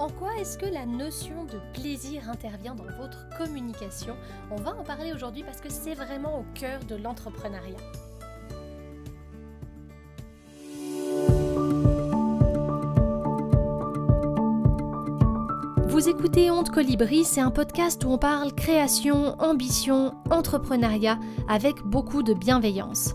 En quoi est-ce que la notion de plaisir intervient dans votre communication? On va en parler aujourd'hui parce que c'est vraiment au cœur de l'entrepreneuriat. Vous écoutez Honte Colibri, c'est un podcast où on parle création, ambition, entrepreneuriat avec beaucoup de bienveillance.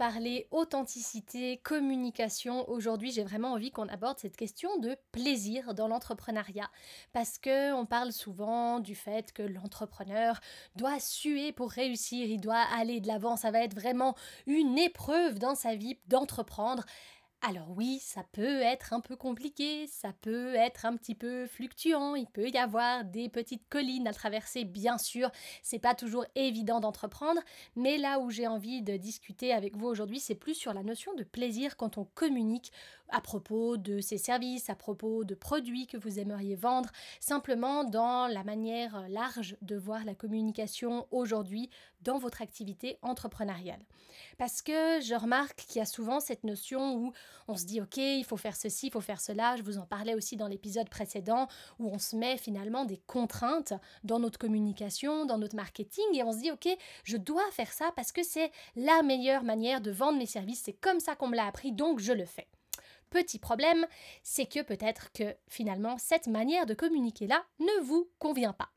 Parler authenticité, communication. Aujourd'hui, j'ai vraiment envie qu'on aborde cette question de plaisir dans l'entrepreneuriat parce que on parle souvent du fait que l'entrepreneur doit suer pour réussir, il doit aller de l'avant, ça va être vraiment une épreuve dans sa vie d'entreprendre. Alors oui, ça peut être un peu compliqué, ça peut être un petit peu fluctuant, il peut y avoir des petites collines à traverser, bien sûr, c'est pas toujours évident d'entreprendre, mais là où j'ai envie de discuter avec vous aujourd'hui, c'est plus sur la notion de plaisir quand on communique à propos de ces services, à propos de produits que vous aimeriez vendre, simplement dans la manière large de voir la communication aujourd'hui dans votre activité entrepreneuriale. Parce que je remarque qu'il y a souvent cette notion où on se dit ok, il faut faire ceci, il faut faire cela, je vous en parlais aussi dans l'épisode précédent, où on se met finalement des contraintes dans notre communication, dans notre marketing, et on se dit ok, je dois faire ça parce que c'est la meilleure manière de vendre mes services, c'est comme ça qu'on me l'a appris, donc je le fais. Petit problème, c'est que peut-être que finalement cette manière de communiquer là ne vous convient pas.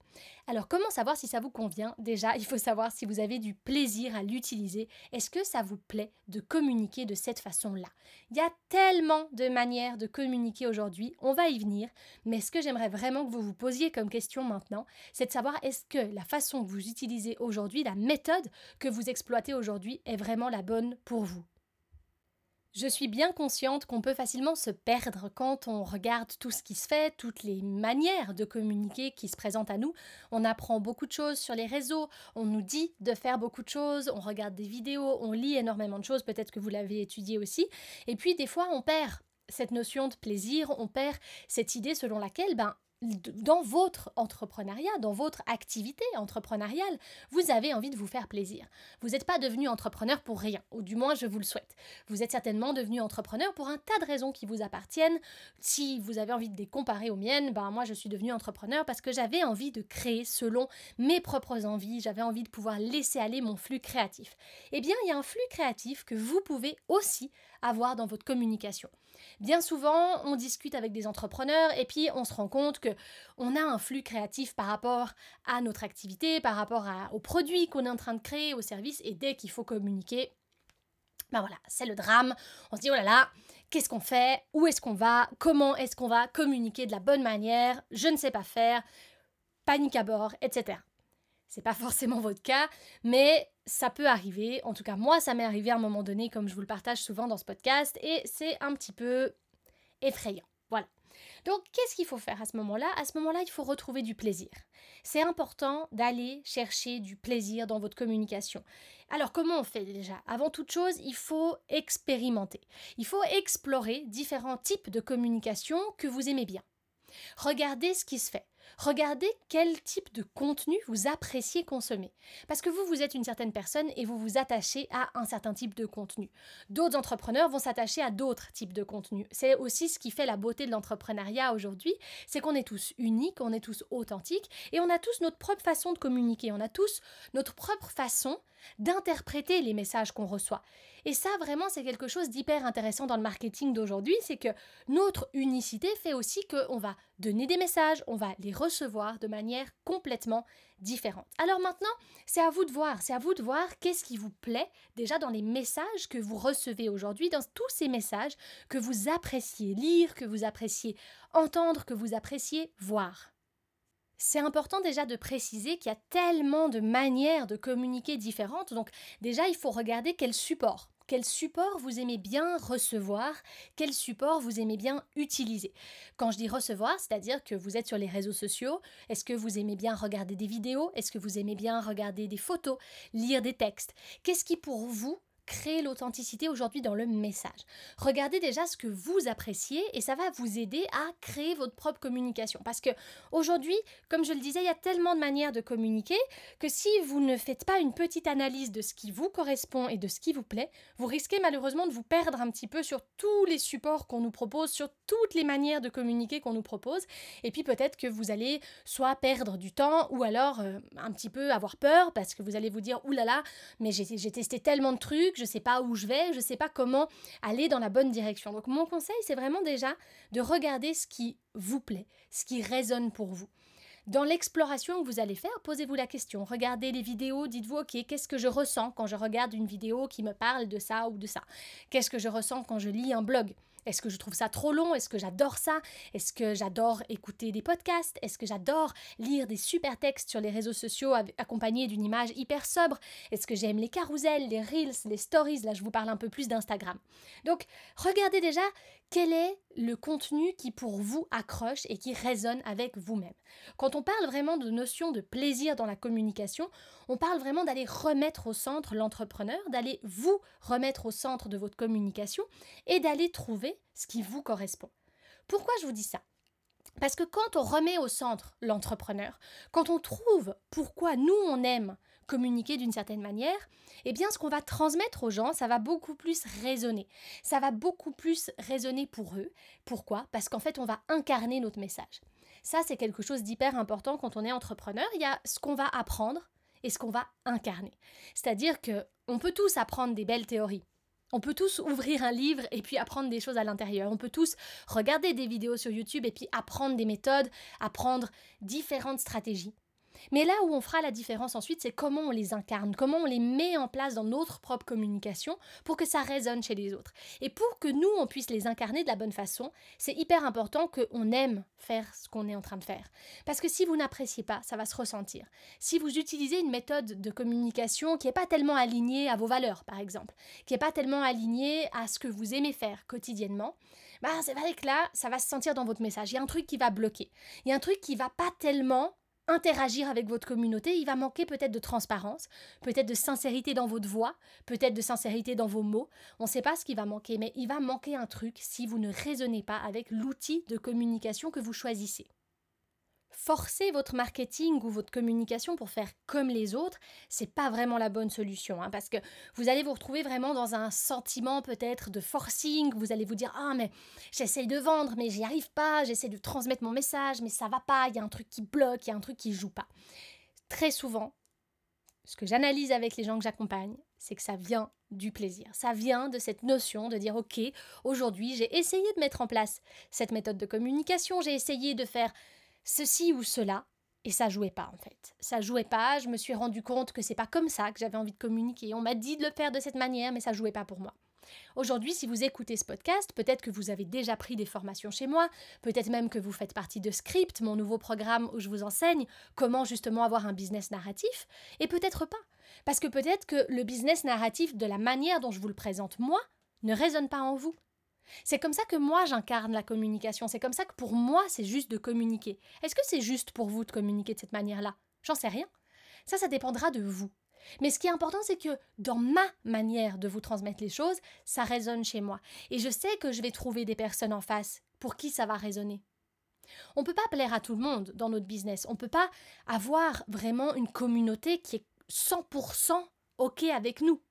Alors comment savoir si ça vous convient? Déjà, il faut savoir si vous avez du plaisir à l'utiliser. Est-ce que ça vous plaît de communiquer de cette façon-là? Il y a tellement de manières de communiquer aujourd'hui, on va y venir, mais ce que j'aimerais vraiment que vous vous posiez comme question maintenant, c'est de savoir est-ce que la façon que vous utilisez aujourd'hui, la méthode que vous exploitez aujourd'hui est vraiment la bonne pour vous? Je suis bien consciente qu'on peut facilement se perdre quand on regarde tout ce qui se fait, toutes les manières de communiquer qui se présentent à nous. On apprend beaucoup de choses sur les réseaux, on nous dit de faire beaucoup de choses, on regarde des vidéos, on lit énormément de choses, peut-être que vous l'avez étudié aussi. Et puis des fois, on perd cette notion de plaisir, on perd cette idée selon laquelle ben, dans votre entrepreneuriat, dans votre activité entrepreneuriale, vous avez envie de vous faire plaisir. Vous n'êtes pas devenu entrepreneur pour rien, ou du moins je vous le souhaite. Vous êtes certainement devenu entrepreneur pour un tas de raisons qui vous appartiennent. Si vous avez envie de les comparer aux miennes, ben moi je suis devenu entrepreneur parce que j'avais envie de créer selon mes propres envies, j'avais envie de pouvoir laisser aller mon flux créatif. Eh bien, il y a un flux créatif que vous pouvez aussi avoir dans votre communication. Bien souvent, on discute avec des entrepreneurs et puis on se rend compte que on a un flux créatif par rapport à notre activité, par rapport aux produits qu'on est en train de créer, aux services et dès qu'il faut communiquer, ben voilà, c'est le drame. On se dit oh là là, qu'est-ce qu'on fait? Où est-ce qu'on va? Comment est-ce qu'on va communiquer de la bonne manière? Je ne sais pas faire. Panique à bord, etc. C'est pas forcément votre cas, mais ça peut arriver. En tout cas, moi, ça m'est arrivé à un moment donné, comme je vous le partage souvent dans ce podcast, et c'est un petit peu effrayant. Voilà. Donc, qu'est-ce qu'il faut faire à ce moment-là? À ce moment-là, il faut retrouver du plaisir. C'est important d'aller chercher du plaisir dans votre communication. Alors, comment on fait déjà? Avant toute chose, il faut expérimenter. Il faut explorer différents types de communication que vous aimez bien. Regardez ce qui se fait. Regardez quel type de contenu vous appréciez consommer. Parce que vous, vous êtes une certaine personne et vous vous attachez à un certain type de contenu. D'autres entrepreneurs vont s'attacher à d'autres types de contenus. C'est aussi ce qui fait la beauté de l'entrepreneuriat aujourd'hui, c'est qu'on est tous uniques, on est tous authentiques et on a tous notre propre façon de communiquer, on a tous notre propre façon d'interpréter les messages qu'on reçoit. Et ça, vraiment, c'est quelque chose d'hyper intéressant dans le marketing d'aujourd'hui, c'est que notre unicité fait aussi qu'on va donner des messages, on va les recevoir de manière complètement différente. Alors maintenant, c'est à vous de voir, c'est à vous de voir qu'est-ce qui vous plaît déjà dans les messages que vous recevez aujourd'hui, dans tous ces messages que vous appréciez lire, que vous appréciez entendre, que vous appréciez voir. c'est important déjà de préciser qu'il y a tellement de manières de communiquer différentes. Donc déjà, il faut regarder quel support. Quel support vous aimez bien recevoir? Quel support vous aimez bien utiliser? Quand je dis recevoir, c'est-à-dire que vous êtes sur les réseaux sociaux, est-ce que vous aimez bien regarder des vidéos? Est-ce que vous aimez bien regarder des photos? Lire des textes? Qu'est-ce qui pour vous créer l'authenticité aujourd'hui dans le message. Regardez déjà ce que vous appréciez et ça va vous aider à créer votre propre communication. Parce que aujourd'hui, comme je le disais, il y a tellement de manières de communiquer que si vous ne faites pas une petite analyse de ce qui vous correspond et de ce qui vous plaît, vous risquez malheureusement de vous perdre un petit peu sur tous les supports qu'on nous propose, sur toutes les manières de communiquer qu'on nous propose. Et puis peut-être que vous allez soit perdre du temps ou alors euh, un petit peu avoir peur parce que vous allez vous dire, oulala, mais j'ai testé tellement de trucs je ne sais pas où je vais, je ne sais pas comment aller dans la bonne direction. Donc mon conseil, c'est vraiment déjà de regarder ce qui vous plaît, ce qui résonne pour vous. Dans l'exploration que vous allez faire, posez-vous la question. Regardez les vidéos, dites-vous, ok, qu'est-ce que je ressens quand je regarde une vidéo qui me parle de ça ou de ça? Qu'est-ce que je ressens quand je lis un blog? Est-ce que je trouve ça trop long? Est-ce que j'adore ça? Est-ce que j'adore écouter des podcasts? Est-ce que j'adore lire des super textes sur les réseaux sociaux accompagnés d'une image hyper sobre? Est-ce que j'aime les carousels, les reels, les stories? Là, je vous parle un peu plus d'Instagram. Donc, regardez déjà quel est le contenu qui pour vous accroche et qui résonne avec vous-même? Quand on parle vraiment de notion de plaisir dans la communication, on parle vraiment d'aller remettre au centre l'entrepreneur, d'aller vous remettre au centre de votre communication et d'aller trouver ce qui vous correspond. Pourquoi je vous dis ça? Parce que quand on remet au centre l'entrepreneur, quand on trouve pourquoi nous on aime communiquer d'une certaine manière, eh bien ce qu'on va transmettre aux gens, ça va beaucoup plus résonner. Ça va beaucoup plus résonner pour eux. Pourquoi? Parce qu'en fait, on va incarner notre message. Ça, c'est quelque chose d'hyper important quand on est entrepreneur. Il y a ce qu'on va apprendre et ce qu'on va incarner. C'est-à-dire que on peut tous apprendre des belles théories. On peut tous ouvrir un livre et puis apprendre des choses à l'intérieur. On peut tous regarder des vidéos sur YouTube et puis apprendre des méthodes, apprendre différentes stratégies. Mais là où on fera la différence ensuite, c'est comment on les incarne, comment on les met en place dans notre propre communication pour que ça résonne chez les autres. Et pour que nous, on puisse les incarner de la bonne façon, c'est hyper important qu'on aime faire ce qu'on est en train de faire. Parce que si vous n'appréciez pas, ça va se ressentir. Si vous utilisez une méthode de communication qui n'est pas tellement alignée à vos valeurs, par exemple, qui n'est pas tellement alignée à ce que vous aimez faire quotidiennement, bah c'est vrai que là, ça va se sentir dans votre message. Il y a un truc qui va bloquer. Il y a un truc qui va pas tellement interagir avec votre communauté, il va manquer peut-être de transparence, peut-être de sincérité dans votre voix, peut-être de sincérité dans vos mots. On ne sait pas ce qui va manquer, mais il va manquer un truc si vous ne raisonnez pas avec l'outil de communication que vous choisissez forcer votre marketing ou votre communication pour faire comme les autres, c'est pas vraiment la bonne solution, hein, parce que vous allez vous retrouver vraiment dans un sentiment peut-être de forcing. Vous allez vous dire ah mais j'essaye de vendre mais j'y arrive pas, j'essaie de transmettre mon message mais ça va pas, il y a un truc qui bloque, il y a un truc qui joue pas. Très souvent, ce que j'analyse avec les gens que j'accompagne, c'est que ça vient du plaisir. Ça vient de cette notion de dire ok, aujourd'hui j'ai essayé de mettre en place cette méthode de communication, j'ai essayé de faire ceci ou cela, et ça jouait pas en fait. Ça jouait pas, je me suis rendu compte que c'est pas comme ça que j'avais envie de communiquer. On m'a dit de le faire de cette manière, mais ça jouait pas pour moi. Aujourd'hui, si vous écoutez ce podcast, peut-être que vous avez déjà pris des formations chez moi, peut-être même que vous faites partie de Script, mon nouveau programme où je vous enseigne comment justement avoir un business narratif, et peut-être pas. Parce que peut-être que le business narratif, de la manière dont je vous le présente moi, ne résonne pas en vous. C'est comme ça que moi j'incarne la communication, c'est comme ça que pour moi c'est juste de communiquer. Est-ce que c'est juste pour vous de communiquer de cette manière-là? J'en sais rien. Ça, ça dépendra de vous. Mais ce qui est important, c'est que dans ma manière de vous transmettre les choses, ça résonne chez moi. Et je sais que je vais trouver des personnes en face pour qui ça va résonner. On ne peut pas plaire à tout le monde dans notre business. On ne peut pas avoir vraiment une communauté qui est 100% OK avec nous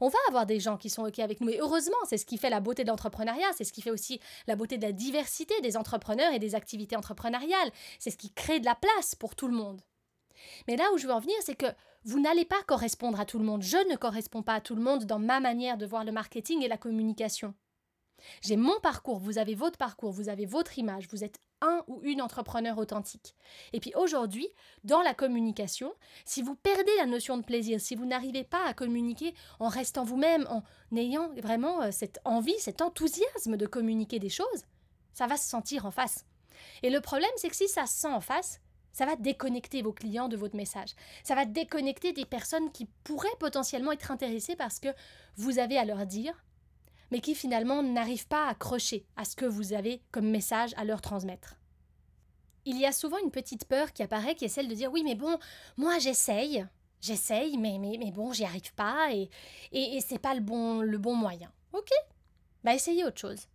on va avoir des gens qui sont OK avec nous. Et heureusement, c'est ce qui fait la beauté de l'entrepreneuriat, c'est ce qui fait aussi la beauté de la diversité des entrepreneurs et des activités entrepreneuriales. C'est ce qui crée de la place pour tout le monde. Mais là où je veux en venir, c'est que vous n'allez pas correspondre à tout le monde. Je ne corresponds pas à tout le monde dans ma manière de voir le marketing et la communication. J'ai mon parcours, vous avez votre parcours, vous avez votre image, vous êtes un ou une entrepreneur authentique. Et puis aujourd'hui, dans la communication, si vous perdez la notion de plaisir, si vous n'arrivez pas à communiquer en restant vous-même, en ayant vraiment euh, cette envie, cet enthousiasme de communiquer des choses, ça va se sentir en face. Et le problème, c'est que si ça se sent en face, Ça va déconnecter vos clients de votre message. Ça va déconnecter des personnes qui pourraient potentiellement être intéressées par ce que vous avez à leur dire, mais qui finalement n'arrivent pas à accrocher à ce que vous avez comme message à leur transmettre. Il y a souvent une petite peur qui apparaît qui est celle de dire oui mais bon, moi j'essaye, j'essaye, mais, mais, mais bon, j'y arrive pas et, et, et c'est pas le bon, le bon moyen. Ok, bah essayez autre chose.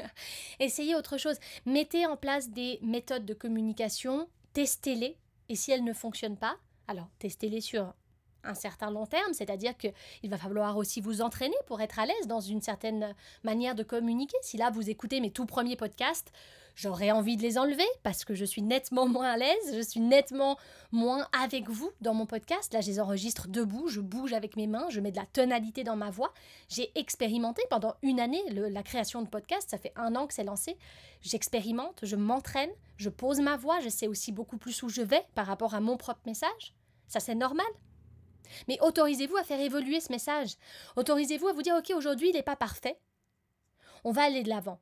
essayez autre chose. Mettez en place des méthodes de communication, testez-les, et si elles ne fonctionnent pas, alors testez-les sur un certain long terme, c'est-à-dire qu'il va falloir aussi vous entraîner pour être à l'aise dans une certaine manière de communiquer. Si là vous écoutez mes tout premiers podcasts, J'aurais envie de les enlever parce que je suis nettement moins à l'aise, je suis nettement moins avec vous dans mon podcast. Là, je les enregistre debout, je bouge avec mes mains, je mets de la tonalité dans ma voix. J'ai expérimenté pendant une année la création de podcast, ça fait un an que c'est lancé. J'expérimente, je m'entraîne, je pose ma voix, je sais aussi beaucoup plus où je vais par rapport à mon propre message. Ça, c'est normal. Mais autorisez-vous à faire évoluer ce message. Autorisez-vous à vous dire, OK, aujourd'hui, il n'est pas parfait. On va aller de l'avant.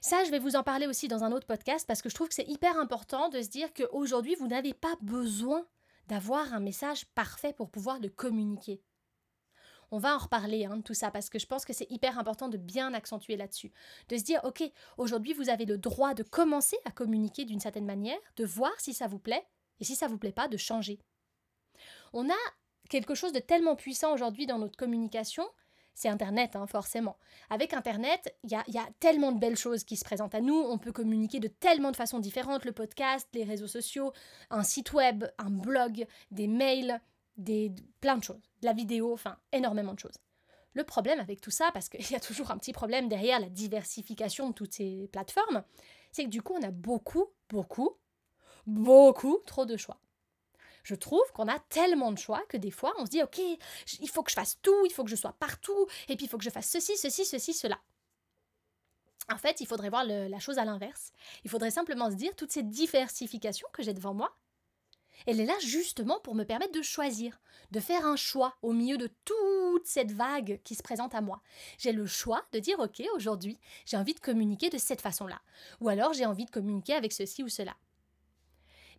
Ça, je vais vous en parler aussi dans un autre podcast parce que je trouve que c'est hyper important de se dire qu'aujourd'hui, vous n'avez pas besoin d'avoir un message parfait pour pouvoir le communiquer. On va en reparler hein, de tout ça parce que je pense que c'est hyper important de bien accentuer là-dessus. De se dire, ok, aujourd'hui vous avez le droit de commencer à communiquer d'une certaine manière, de voir si ça vous plaît, et si ça vous plaît pas, de changer. On a quelque chose de tellement puissant aujourd'hui dans notre communication c'est Internet, hein, forcément. Avec Internet, il y a, tellement de belles choses qui se présentent à nous. On peut communiquer de tellement de façons différentes. Le podcast, les réseaux sociaux, un site web, un blog, des mails, des, plein de choses. De la vidéo, enfin, énormément de choses. Le problème avec tout ça, parce qu'il y a toujours un petit problème derrière la diversification de toutes ces plateformes, c'est que du coup, on a beaucoup, beaucoup, beaucoup trop de choix je trouve qu'on a tellement de choix que des fois on se dit ok, il faut que je fasse tout, il faut que je sois partout, et puis il faut que je fasse ceci, ceci, ceci, cela. En fait, il faudrait voir la chose à l'inverse. Il faudrait simplement se dire toute cette diversification que j'ai devant moi, elle est là justement pour me permettre de choisir, de faire un choix au milieu de toute cette vague qui se présente à moi. J'ai le choix de dire ok, aujourd'hui, j'ai envie de communiquer de cette façon-là, ou alors j'ai envie de communiquer avec ceci ou cela.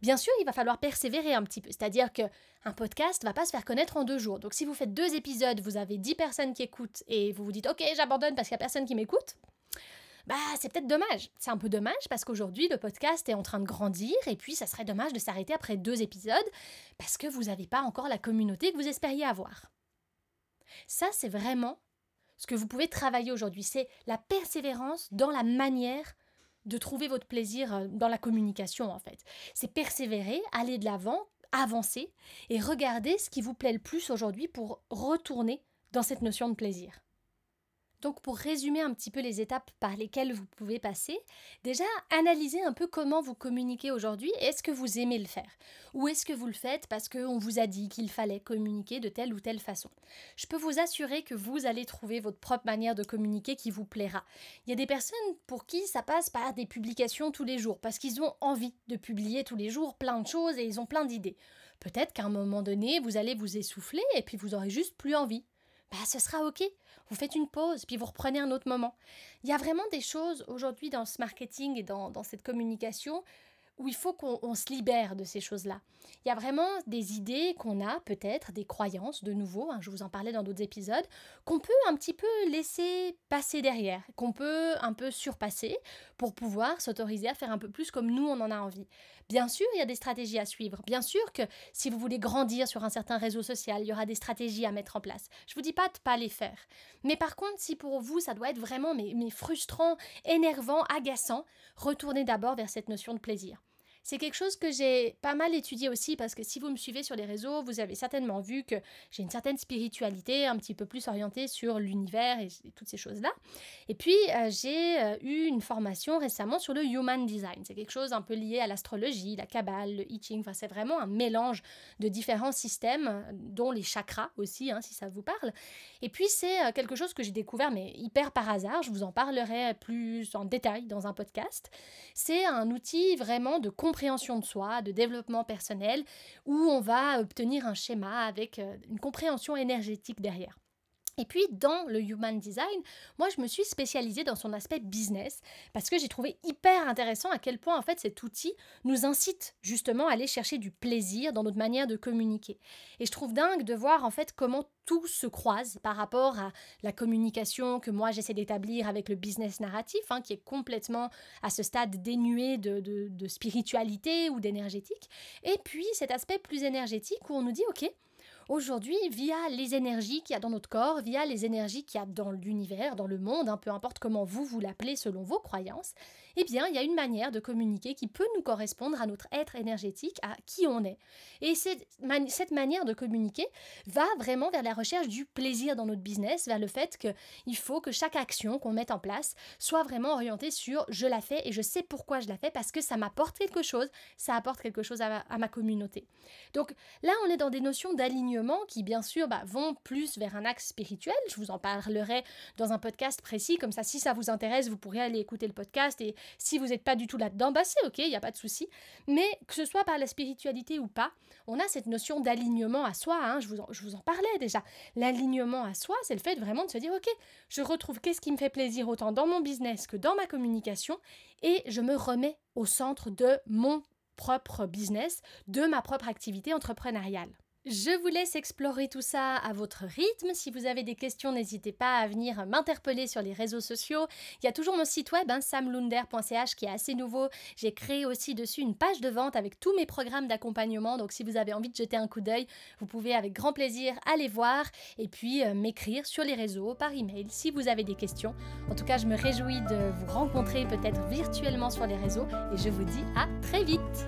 Bien sûr, il va falloir persévérer un petit peu, c'est-à-dire que un podcast va pas se faire connaître en deux jours. Donc si vous faites deux épisodes, vous avez dix personnes qui écoutent et vous vous dites OK, j'abandonne parce qu'il y a personne qui m'écoute. Bah, c'est peut-être dommage. C'est un peu dommage parce qu'aujourd'hui, le podcast est en train de grandir et puis ça serait dommage de s'arrêter après deux épisodes parce que vous n'avez pas encore la communauté que vous espériez avoir. Ça, c'est vraiment ce que vous pouvez travailler aujourd'hui. C'est la persévérance dans la manière de trouver votre plaisir euh, dans la communication en fait. C'est persévérer, aller de l'avant, avancer et regarder ce qui vous plaît le plus aujourd'hui pour retourner dans cette notion de plaisir. Donc pour résumer un petit peu les étapes par lesquelles vous pouvez passer, déjà analysez un peu comment vous communiquez aujourd'hui. Est-ce que vous aimez le faire? Ou est-ce que vous le faites parce qu'on vous a dit qu'il fallait communiquer de telle ou telle façon? Je peux vous assurer que vous allez trouver votre propre manière de communiquer qui vous plaira. Il y a des personnes pour qui ça passe par des publications tous les jours parce qu'ils ont envie de publier tous les jours plein de choses et ils ont plein d'idées. Peut-être qu'à un moment donné, vous allez vous essouffler et puis vous aurez juste plus envie. Bah, ce sera ok vous faites une pause, puis vous reprenez un autre moment. Il y a vraiment des choses aujourd'hui dans ce marketing et dans, dans cette communication où il faut qu'on se libère de ces choses-là. Il y a vraiment des idées qu'on a, peut-être, des croyances, de nouveau, hein, je vous en parlais dans d'autres épisodes, qu'on peut un petit peu laisser passer derrière, qu'on peut un peu surpasser pour pouvoir s'autoriser à faire un peu plus comme nous, on en a envie. Bien sûr, il y a des stratégies à suivre. Bien sûr que si vous voulez grandir sur un certain réseau social, il y aura des stratégies à mettre en place. Je vous dis pas de pas les faire. Mais par contre, si pour vous, ça doit être vraiment mais frustrant, énervant, agaçant, retournez d'abord vers cette notion de plaisir. C'est quelque chose que j'ai pas mal étudié aussi parce que si vous me suivez sur les réseaux, vous avez certainement vu que j'ai une certaine spiritualité un petit peu plus orientée sur l'univers et, toutes ces choses-là. Et puis euh, j'ai euh, eu une formation récemment sur le human design. C'est quelque chose un peu lié à l'astrologie, la cabale, le I Enfin, c'est vraiment un mélange de différents systèmes, dont les chakras aussi, hein, si ça vous parle. Et puis c'est euh, quelque chose que j'ai découvert mais hyper par hasard. Je vous en parlerai plus en détail dans un podcast. C'est un outil vraiment de compréhension de soi, de développement personnel, où on va obtenir un schéma avec euh, une compréhension énergétique derrière. Et puis dans le Human Design, moi je me suis spécialisée dans son aspect business parce que j'ai trouvé hyper intéressant à quel point en fait cet outil nous incite justement à aller chercher du plaisir dans notre manière de communiquer. Et je trouve dingue de voir en fait comment tout se croise par rapport à la communication que moi j'essaie d'établir avec le business narratif, hein, qui est complètement à ce stade dénué de, de spiritualité ou d'énergétique. Et puis cet aspect plus énergétique où on nous dit ok, Aujourd'hui, via les énergies qu'il y a dans notre corps, via les énergies qu'il y a dans l'univers, dans le monde, hein, peu importe comment vous vous l'appelez selon vos croyances, eh bien, il y a une manière de communiquer qui peut nous correspondre à notre être énergétique, à qui on est. Et cette, cette manière de communiquer va vraiment vers la recherche du plaisir dans notre business, vers le fait qu'il faut que chaque action qu'on mette en place soit vraiment orientée sur je la fais et je sais pourquoi je la fais parce que ça m'apporte quelque chose, ça apporte quelque chose à ma, communauté. Donc là, on est dans des notions d'alignement qui, bien sûr, bah, vont plus vers un axe spirituel. Je vous en parlerai dans un podcast précis, comme ça, si ça vous intéresse, vous pourrez aller écouter le podcast et si vous n'êtes pas du tout là-dedans, bah c'est ok, il n'y a pas de souci. Mais que ce soit par la spiritualité ou pas, on a cette notion d'alignement à soi. Hein, je, vous en, je vous en parlais déjà. L'alignement à soi, c'est le fait vraiment de se dire ok, je retrouve qu'est-ce qui me fait plaisir autant dans mon business que dans ma communication et je me remets au centre de mon propre business, de ma propre activité entrepreneuriale. Je vous laisse explorer tout ça à votre rythme. Si vous avez des questions, n'hésitez pas à venir m'interpeller sur les réseaux sociaux. Il y a toujours mon site web, hein, samlunder.ch, qui est assez nouveau. J'ai créé aussi dessus une page de vente avec tous mes programmes d'accompagnement. Donc si vous avez envie de jeter un coup d'œil, vous pouvez avec grand plaisir aller voir et puis euh, m'écrire sur les réseaux, par email, si vous avez des questions. En tout cas, je me réjouis de vous rencontrer peut-être virtuellement sur les réseaux et je vous dis à très vite.